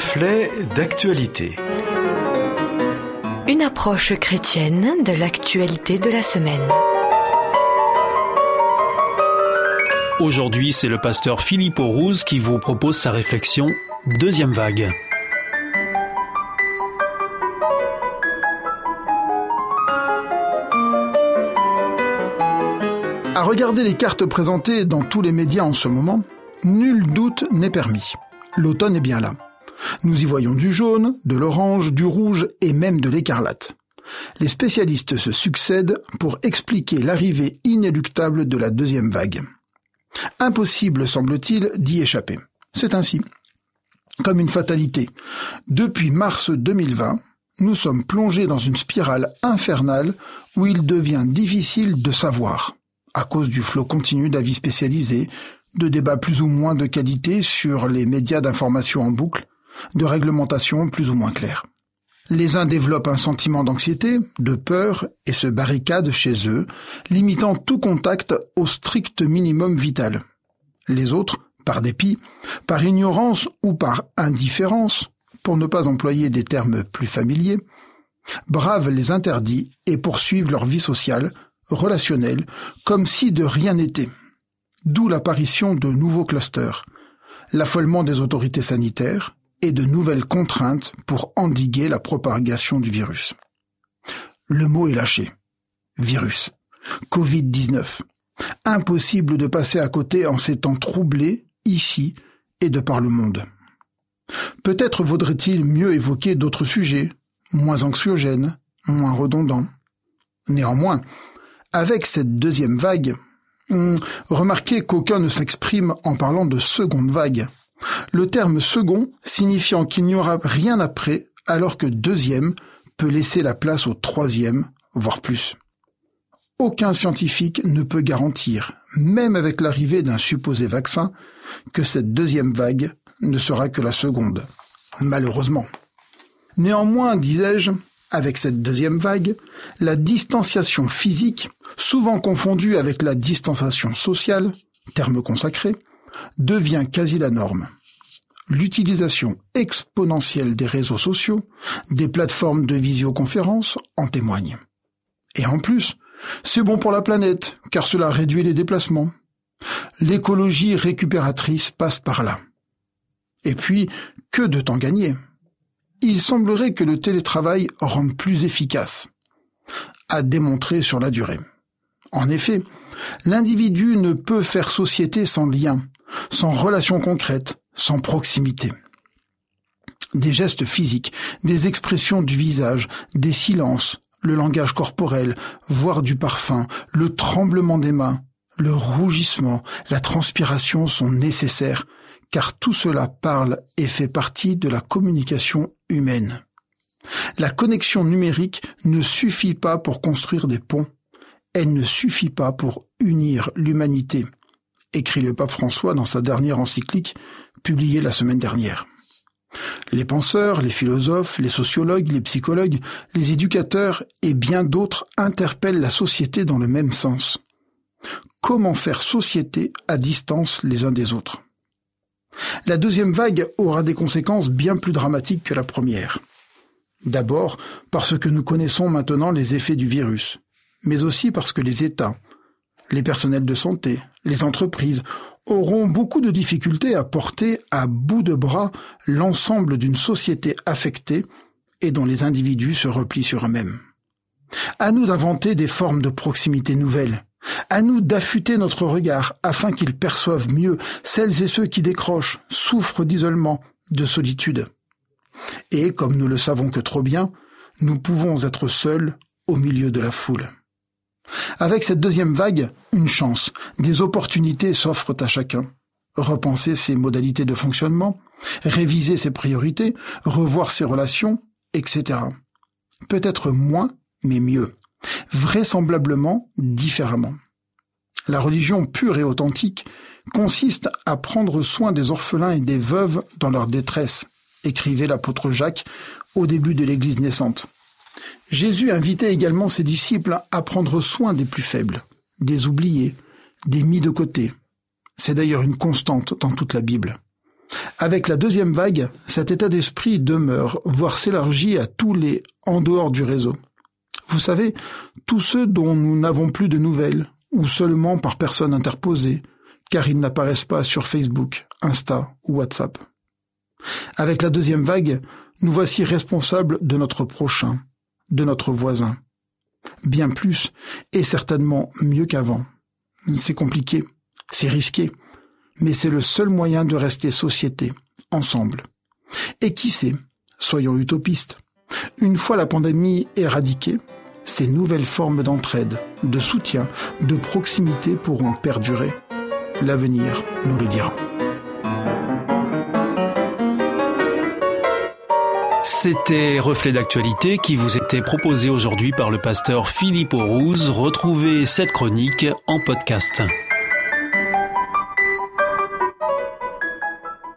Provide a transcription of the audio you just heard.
Reflet d'actualité. Une approche chrétienne de l'actualité de la semaine. Aujourd'hui, c'est le pasteur Philippe Aurouz qui vous propose sa réflexion Deuxième vague. À regarder les cartes présentées dans tous les médias en ce moment, nul doute n'est permis. L'automne est bien là. Nous y voyons du jaune, de l'orange, du rouge et même de l'écarlate. Les spécialistes se succèdent pour expliquer l'arrivée inéluctable de la deuxième vague. Impossible, semble-t-il, d'y échapper. C'est ainsi. Comme une fatalité. Depuis mars 2020, nous sommes plongés dans une spirale infernale où il devient difficile de savoir, à cause du flot continu d'avis spécialisés, de débats plus ou moins de qualité sur les médias d'information en boucle, de réglementations plus ou moins claires. Les uns développent un sentiment d'anxiété, de peur et se barricadent chez eux, limitant tout contact au strict minimum vital. Les autres, par dépit, par ignorance ou par indifférence, pour ne pas employer des termes plus familiers, bravent les interdits et poursuivent leur vie sociale, relationnelle, comme si de rien n'était. D'où l'apparition de nouveaux clusters, l'affolement des autorités sanitaires et de nouvelles contraintes pour endiguer la propagation du virus. Le mot est lâché. Virus. Covid-19. Impossible de passer à côté en ces temps troublés, ici et de par le monde. Peut-être vaudrait-il mieux évoquer d'autres sujets, moins anxiogènes, moins redondants. Néanmoins, avec cette deuxième vague, Hmm, remarquez qu'aucun ne s'exprime en parlant de seconde vague. Le terme second signifiant qu'il n'y aura rien après, alors que deuxième peut laisser la place au troisième, voire plus. Aucun scientifique ne peut garantir, même avec l'arrivée d'un supposé vaccin, que cette deuxième vague ne sera que la seconde. Malheureusement. Néanmoins, disais-je, avec cette deuxième vague, la distanciation physique, souvent confondue avec la distanciation sociale, terme consacré, devient quasi la norme. L'utilisation exponentielle des réseaux sociaux, des plateformes de visioconférence en témoigne. Et en plus, c'est bon pour la planète, car cela réduit les déplacements. L'écologie récupératrice passe par là. Et puis, que de temps gagné il semblerait que le télétravail rende plus efficace, à démontrer sur la durée. En effet, l'individu ne peut faire société sans lien, sans relation concrète, sans proximité. Des gestes physiques, des expressions du visage, des silences, le langage corporel, voire du parfum, le tremblement des mains, le rougissement, la transpiration sont nécessaires car tout cela parle et fait partie de la communication humaine. La connexion numérique ne suffit pas pour construire des ponts, elle ne suffit pas pour unir l'humanité, écrit le pape François dans sa dernière encyclique publiée la semaine dernière. Les penseurs, les philosophes, les sociologues, les psychologues, les éducateurs et bien d'autres interpellent la société dans le même sens. Comment faire société à distance les uns des autres? La deuxième vague aura des conséquences bien plus dramatiques que la première. D'abord parce que nous connaissons maintenant les effets du virus, mais aussi parce que les États, les personnels de santé, les entreprises auront beaucoup de difficultés à porter à bout de bras l'ensemble d'une société affectée et dont les individus se replient sur eux-mêmes. À nous d'inventer des formes de proximité nouvelles, à nous d'affûter notre regard afin qu'ils perçoivent mieux celles et ceux qui décrochent, souffrent d'isolement, de solitude. Et, comme nous le savons que trop bien, nous pouvons être seuls au milieu de la foule. Avec cette deuxième vague, une chance, des opportunités s'offrent à chacun. Repenser ses modalités de fonctionnement, réviser ses priorités, revoir ses relations, etc. Peut-être moins, mais mieux vraisemblablement différemment. La religion pure et authentique consiste à prendre soin des orphelins et des veuves dans leur détresse, écrivait l'apôtre Jacques au début de l'Église naissante. Jésus invitait également ses disciples à prendre soin des plus faibles, des oubliés, des mis de côté. C'est d'ailleurs une constante dans toute la Bible. Avec la deuxième vague, cet état d'esprit demeure, voire s'élargit à tous les en dehors du réseau. Vous savez, tous ceux dont nous n'avons plus de nouvelles, ou seulement par personne interposée, car ils n'apparaissent pas sur Facebook, Insta ou WhatsApp. Avec la deuxième vague, nous voici responsables de notre prochain, de notre voisin. Bien plus, et certainement mieux qu'avant. C'est compliqué, c'est risqué, mais c'est le seul moyen de rester société, ensemble. Et qui sait, soyons utopistes, une fois la pandémie éradiquée, ces nouvelles formes d'entraide, de soutien, de proximité pourront perdurer. L'avenir nous le dira. C'était Reflet d'actualité qui vous était proposé aujourd'hui par le pasteur Philippe Aurouz. Retrouvez cette chronique en podcast.